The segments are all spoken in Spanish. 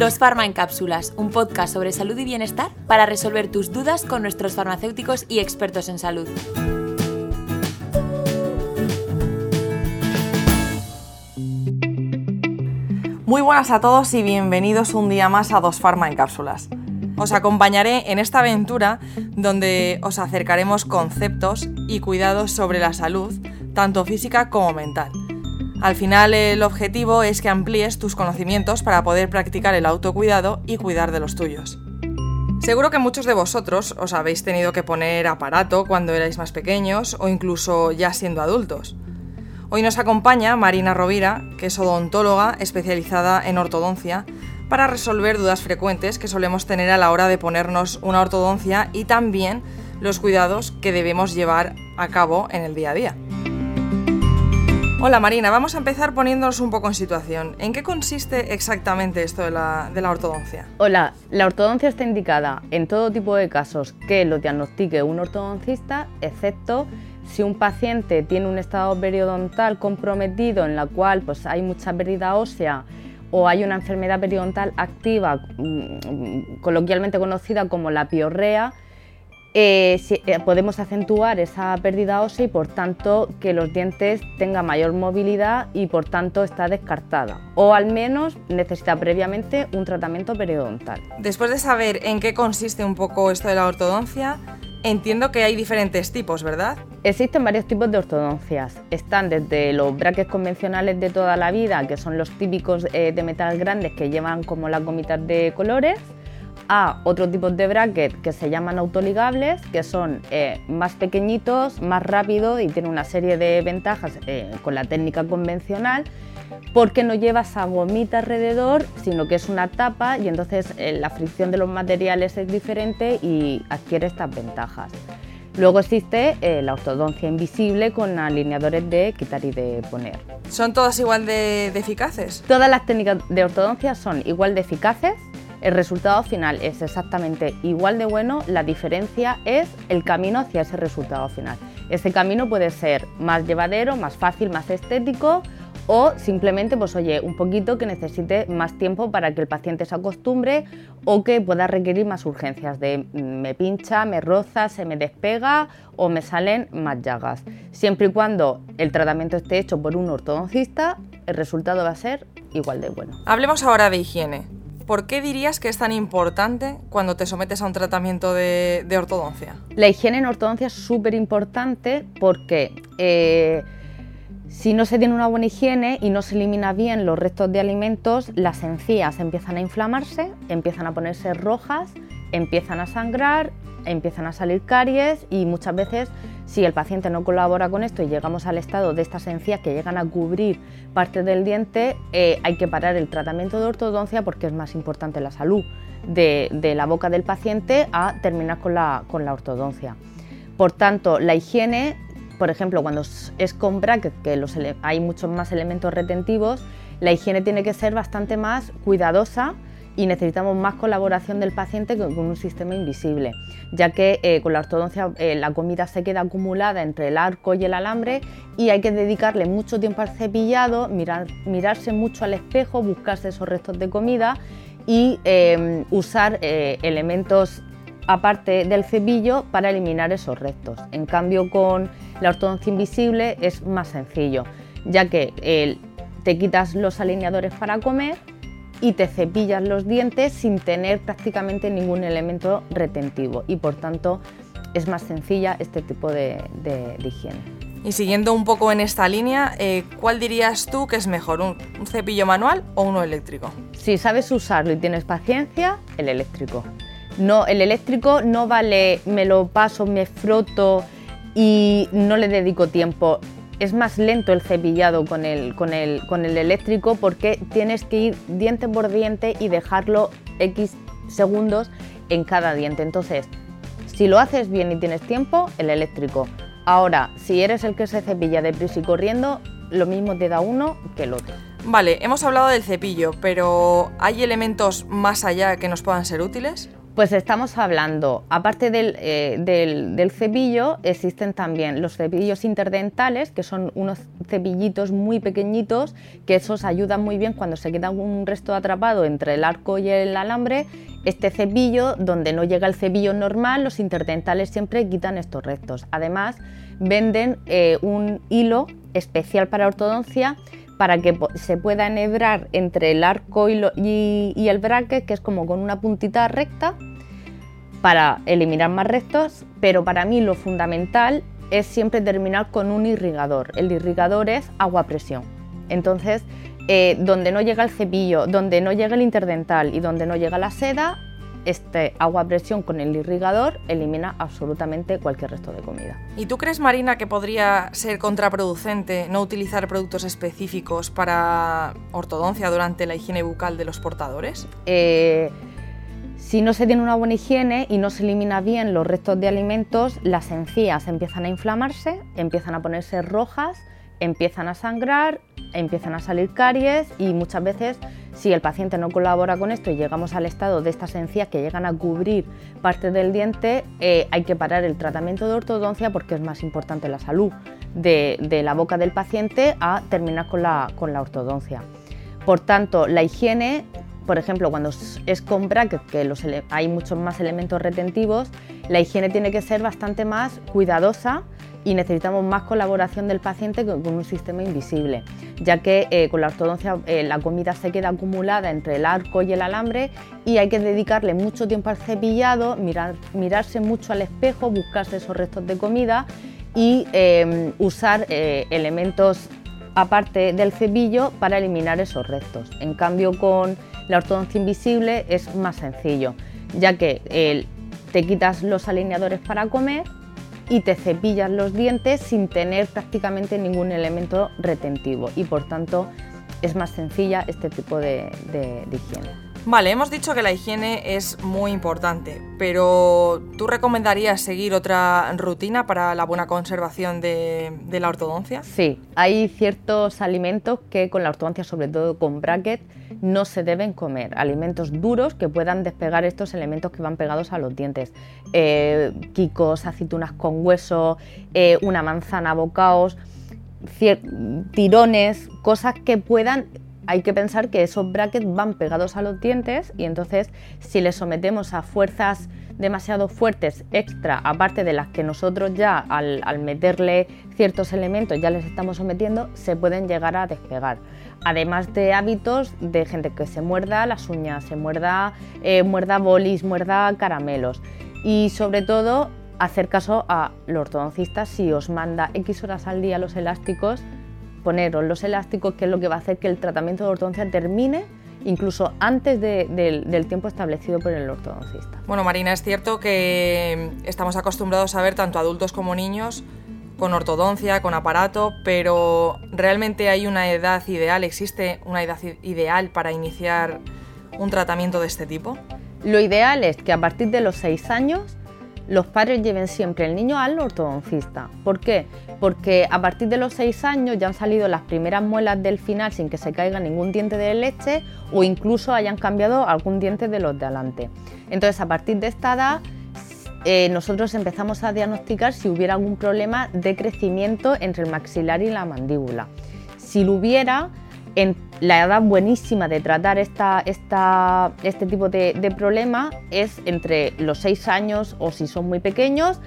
Dos Farma en Cápsulas, un podcast sobre salud y bienestar para resolver tus dudas con nuestros farmacéuticos y expertos en salud. Muy buenas a todos y bienvenidos un día más a Dos Farma en Cápsulas. Os acompañaré en esta aventura donde os acercaremos conceptos y cuidados sobre la salud, tanto física como mental. Al final el objetivo es que amplíes tus conocimientos para poder practicar el autocuidado y cuidar de los tuyos. Seguro que muchos de vosotros os habéis tenido que poner aparato cuando erais más pequeños o incluso ya siendo adultos. Hoy nos acompaña Marina Rovira, que es odontóloga especializada en ortodoncia, para resolver dudas frecuentes que solemos tener a la hora de ponernos una ortodoncia y también los cuidados que debemos llevar a cabo en el día a día. Hola Marina, vamos a empezar poniéndonos un poco en situación. ¿En qué consiste exactamente esto de la, de la, ortodoncia? Hola, la ortodoncia está indicada en todo tipo de casos que lo diagnostique un ortodoncista, excepto si un paciente tiene un estado periodontal comprometido en la cual pues, hay mucha pérdida ósea o hay una enfermedad periodontal activa, mm, coloquialmente conocida como la piorrea, eh, eh, podemos acentuar esa pérdida ósea y por tanto que los dientes tengan mayor movilidad y por tanto está descartada o al menos necesita previamente un tratamiento periodontal. Después de saber en qué consiste un poco esto de la ortodoncia, Entiendo que hay diferentes tipos, ¿verdad? Existen varios tipos de ortodoncias. Están desde los brackets convencionales de toda la vida, que son los típicos eh, de metal grandes que llevan como las gomitas de colores, a otros tipos de brackets que se llaman autoligables, que son eh, más pequeñitos, más rápidos y tienen una serie de ventajas eh, con la técnica convencional porque no lleva esa gomita alrededor, sino que es una tapa y entonces eh, la fricción de los materiales es diferente y adquiere estas ventajas. Luego existe eh, la ortodoncia invisible con alineadores de quitar y de poner. ¿Son todas igual de, eficaces? Todas las técnicas de ortodoncia son igual de eficaces, el resultado final es exactamente igual de bueno, la diferencia es el camino hacia ese resultado final. Ese camino puede ser más llevadero, más fácil, más estético o simplemente, pues oye, un poquito que necesite más tiempo para que el paciente se acostumbre o que pueda requerir más urgencias de mm, me pincha, me roza, se me despega o me salen más llagas. Siempre y cuando el tratamiento esté hecho por un ortodoncista, el resultado va a ser igual de bueno. Hablemos ahora de higiene. ¿Por qué dirías que es tan importante cuando te sometes a un tratamiento de, ortodoncia? La higiene en ortodoncia es súper importante porque eh, si no se tiene una buena higiene y no se elimina bien los restos de alimentos, las encías empiezan a inflamarse, empiezan a ponerse rojas, empiezan a sangrar, empiezan a salir caries y muchas veces si el paciente no colabora con esto y llegamos al estado de estas encías que llegan a cubrir parte del diente, eh, hay que parar el tratamiento de ortodoncia porque es más importante la salud de, la boca del paciente a terminar con la, ortodoncia. Por tanto, la higiene por ejemplo, cuando es con brackets, que hay muchos más elementos retentivos, la higiene tiene que ser bastante más cuidadosa y necesitamos más colaboración del paciente con un sistema invisible, ya que eh, con la ortodoncia eh, la comida se queda acumulada entre el arco y el alambre y hay que dedicarle mucho tiempo al cepillado, mirarse mucho al espejo, buscarse esos restos de comida y eh, usar elementos aparte del cepillo para eliminar esos restos. En cambio con la ortodoncia invisible es más sencillo, ya que te quitas los alineadores para comer y te cepillas los dientes sin tener prácticamente ningún elemento retentivo y por tanto es más sencilla este tipo de, higiene. Y siguiendo un poco en esta línea, eh, ¿cuál dirías tú que es mejor, un, cepillo manual o uno eléctrico? Si sabes usarlo y tienes paciencia, el eléctrico. No, el eléctrico no vale, me lo paso, me froto y no le dedico tiempo. Es más lento el cepillado con el, con el, con el eléctrico porque tienes que ir diente por diente y dejarlo X segundos en cada diente. Entonces, si lo haces bien y tienes tiempo, el eléctrico. Ahora, si eres el que se cepilla deprisa y corriendo, lo mismo te da uno que el otro. Vale, hemos hablado del cepillo, pero ¿hay elementos más allá que nos puedan ser útiles? Pues estamos hablando, aparte eh, del, del, cepillo, existen también los cepillos interdentales, que son unos cepillitos muy pequeñitos, que esos ayudan muy bien cuando se queda un resto atrapado entre el arco y el alambre. Este cepillo, donde no llega el cepillo normal, los interdentales siempre quitan estos restos. Además, venden eh, un hilo especial para ortodoncia para que se pueda enhebrar entre el arco y, el bracket, que es como con una puntita recta, para eliminar más restos, pero para mí lo fundamental es siempre terminar con un irrigador. El irrigador es agua a presión. Entonces, eh, donde no llega el cepillo, donde no llega el interdental y donde no llega la seda, este agua a presión con el irrigador elimina absolutamente cualquier resto de comida. ¿Y tú crees, Marina, que podría ser contraproducente no utilizar productos específicos para ortodoncia durante la higiene bucal de los portadores? Eh, si no se tiene una buena higiene y no se elimina bien los restos de alimentos, las encías empiezan a inflamarse, empiezan a ponerse rojas, empiezan a sangrar, empiezan a salir caries y muchas veces si el paciente no colabora con esto y llegamos al estado de estas encías que llegan a cubrir parte del diente, eh, hay que parar el tratamiento de ortodoncia porque es más importante la salud de, la boca del paciente a terminar con la, ortodoncia. Por tanto, la higiene por ejemplo, cuando es con brackets, que hay muchos más elementos retentivos, la higiene tiene que ser bastante más cuidadosa y necesitamos más colaboración del paciente con, un sistema invisible, ya que eh, con la ortodoncia eh, la comida se queda acumulada entre el arco y el alambre y hay que dedicarle mucho tiempo al cepillado, mirar, mirarse mucho al espejo, buscarse esos restos de comida y em, usar eh, elementos aparte del cepillo para eliminar esos restos. En cambio con la ortodoncia invisible es más sencillo, ya que te quitas los alineadores para comer y te cepillas los dientes sin tener prácticamente ningún elemento retentivo y por tanto es más sencilla este tipo de, higiene. Vale, hemos dicho que la higiene es muy importante, pero ¿tú recomendarías seguir otra rutina para la buena conservación de, la ortodoncia? Sí, hay ciertos alimentos que con la ortodoncia, sobre todo con bracket, no se deben comer. Alimentos duros que puedan despegar estos elementos que van pegados a los dientes. Eh, quicos, aceitunas con hueso, eh, una manzana bocaos, tirones, cosas que puedan hay que pensar que esos brackets van pegados a los dientes y entonces si les sometemos a fuerzas demasiado fuertes extra, aparte de las que nosotros ya al, meterle ciertos elementos ya les estamos sometiendo, se pueden llegar a despegar. Además de hábitos de gente que se muerda las uñas, se muerda, eh, muerda bolis, muerda caramelos. Y sobre todo hacer caso a los ortodoncistas si os manda X horas al día los elásticos, poneros los elásticos, que es lo que va a hacer que el tratamiento de ortodoncia termine incluso antes del tiempo establecido por el ortodoncista. Bueno, Marina, es cierto que estamos acostumbrados a ver tanto adultos como niños con ortodoncia, con aparato, pero ¿realmente hay una edad ideal? ¿Existe una edad ideal para iniciar un tratamiento de este tipo? Lo ideal es que a partir de los 6 años los padres lleven siempre el niño al ortodoncista. ¿Por qué? Porque a partir de los 6 años ya han salido las primeras muelas del final sin que se caiga ningún diente de leche o incluso hayan cambiado algún diente de los de adelante. Entonces, a partir de esta edad, eh, nosotros empezamos a diagnosticar si hubiera algún problema de crecimiento entre el maxilar y la mandíbula. Si lo hubiera, en la edad buenísima de tratar esta, este tipo de, problema es entre los 6 años o si son muy pequeños,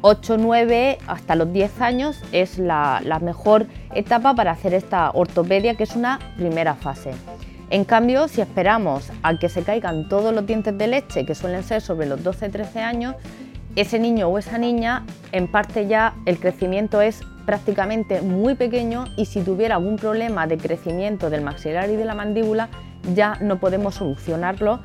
8, 9 hasta los 10 años es la, mejor etapa para hacer esta ortopedia, que es una primera fase. En cambio, si esperamos a que se caigan todos los dientes de leche, que suelen ser sobre los 12-13 años, ese niño o esa niña, en parte ya el crecimiento es prácticamente muy pequeño y si tuviera algún problema de crecimiento del maxilar y de la mandíbula ya no podemos solucionarlo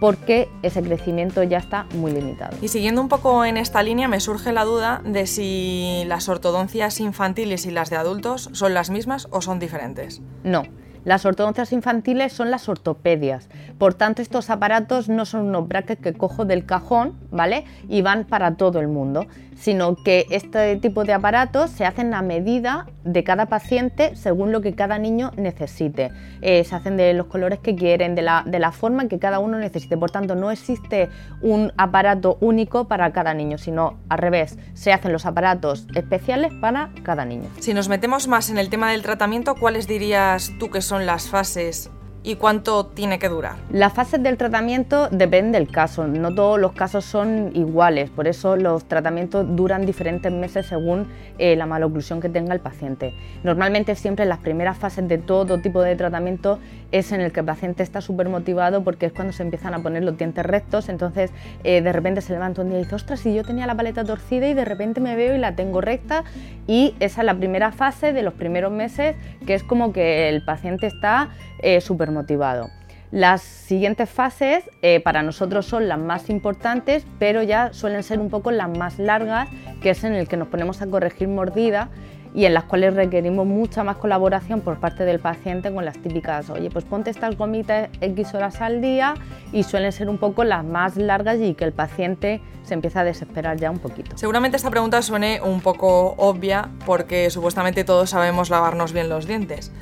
porque ese crecimiento ya está muy limitado. Y siguiendo un poco en esta línea me surge la duda de si las ortodoncias infantiles y las de adultos son las mismas o son diferentes. No, las ortodoncias infantiles son las ortopedias, por tanto estos aparatos no son unos brackets que cojo del cajón, ¿vale? Y van para todo el mundo, sino que este tipo de aparatos se hacen a medida de cada paciente según lo que cada niño necesite. Eh, se hacen de los colores que quieren, de la, de la forma que cada uno necesite. Por tanto, no existe un aparato único para cada niño, sino al revés, se hacen los aparatos especiales para cada niño. Si nos metemos más en el tema del tratamiento, ¿cuáles dirías tú que son las fases y cuánto tiene que durar? Las fases del tratamiento depende del caso, no todos los casos son iguales, por eso los tratamientos duran diferentes meses según eh, la maloclusión que tenga el paciente. Normalmente siempre las primeras fases de todo tipo de tratamiento es en el que el paciente está súper motivado porque es cuando se empiezan a poner los dientes rectos, entonces eh, de repente se levanta un día y dice, ostras, si yo tenía la paleta torcida y de repente me veo y la tengo recta y esa es la primera fase de los primeros meses que es como que el paciente está eh, súper motivado. Las siguientes fases eh, para nosotros son las más importantes, pero ya suelen ser un poco las más largas, que es en el que nos ponemos a corregir mordida y en las cuales requerimos mucha más colaboración por parte del paciente con las típicas, oye, pues ponte estas gomitas X horas al día y suelen ser un poco las más largas y que el paciente se empieza a desesperar ya un poquito. Seguramente esta pregunta suene un poco obvia porque supuestamente todos sabemos lavarnos bien los dientes.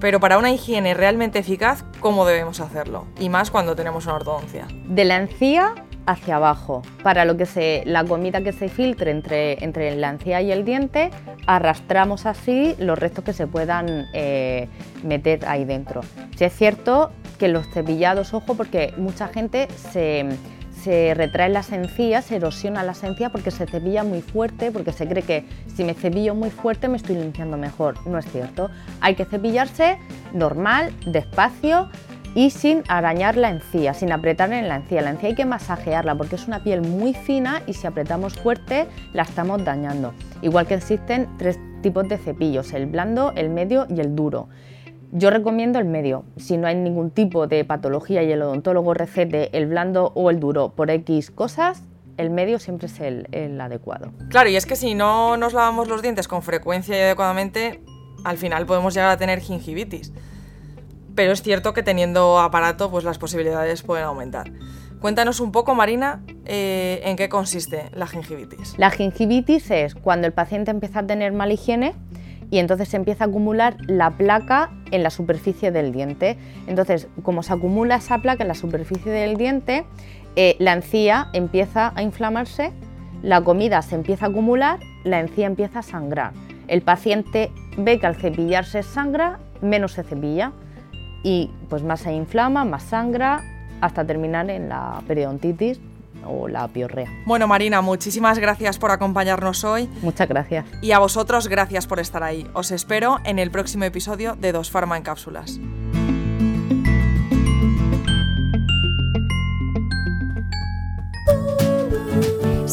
Pero para una higiene realmente eficaz, ¿cómo debemos hacerlo? Y más cuando tenemos una ortodoncia. De la encía hacia abajo. Para lo que la comida que se filtre entre, entre la encía y el diente, arrastramos así los restos que se puedan eh, meter ahí dentro. Si es cierto que los cepillados, ojo, porque mucha gente se se retraen las encías, se erosiona la encías porque se cepilla muy fuerte, porque se cree que si me cepillo muy fuerte me estoy limpiando mejor. No es cierto. Hay que cepillarse normal, despacio y sin arañar la encía, sin apretar en la encía. La encía hay que masajearla porque es una piel muy fina y si apretamos fuerte la estamos dañando. Igual que existen tres tipos de cepillos, el blando, el medio y el duro. Yo recomiendo el medio. Si no hay ningún tipo de patología y el odontólogo recete el blando o el duro por X cosas, el medio siempre es el, adecuado. Claro, y es que si no nos lavamos los dientes con frecuencia y adecuadamente, al final podemos llegar a tener gingivitis. Pero es cierto que teniendo aparato, pues las posibilidades pueden aumentar. Cuéntanos un poco, Marina, eh, en qué consiste la gingivitis. La gingivitis es cuando el paciente empieza a tener mala higiene y entonces se empieza a acumular la placa en la superficie del diente. Entonces, como se acumula esa placa en la superficie del diente, eh, la encía empieza a inflamarse, la comida se empieza a acumular, la encía empieza a sangrar. El paciente ve que al cepillarse sangra, menos se cepilla y pues más se inflama, más sangra, hasta terminar en la periodontitis o la piorrea. Bueno, Marina, muchísimas gracias por acompañarnos hoy. Muchas gracias. Y a vosotros, gracias por estar ahí. Os espero en el próximo episodio de Dos Farma en Cápsulas.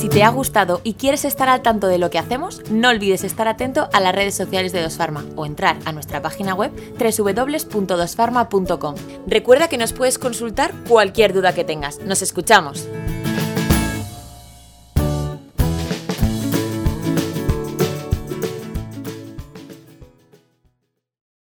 Si te ha gustado y quieres estar al tanto de lo que hacemos, no olvides estar atento a las redes sociales de Dosfarma o entrar a nuestra página web www.dosfarma.com. Recuerda que nos puedes consultar cualquier duda que tengas. Nos escuchamos.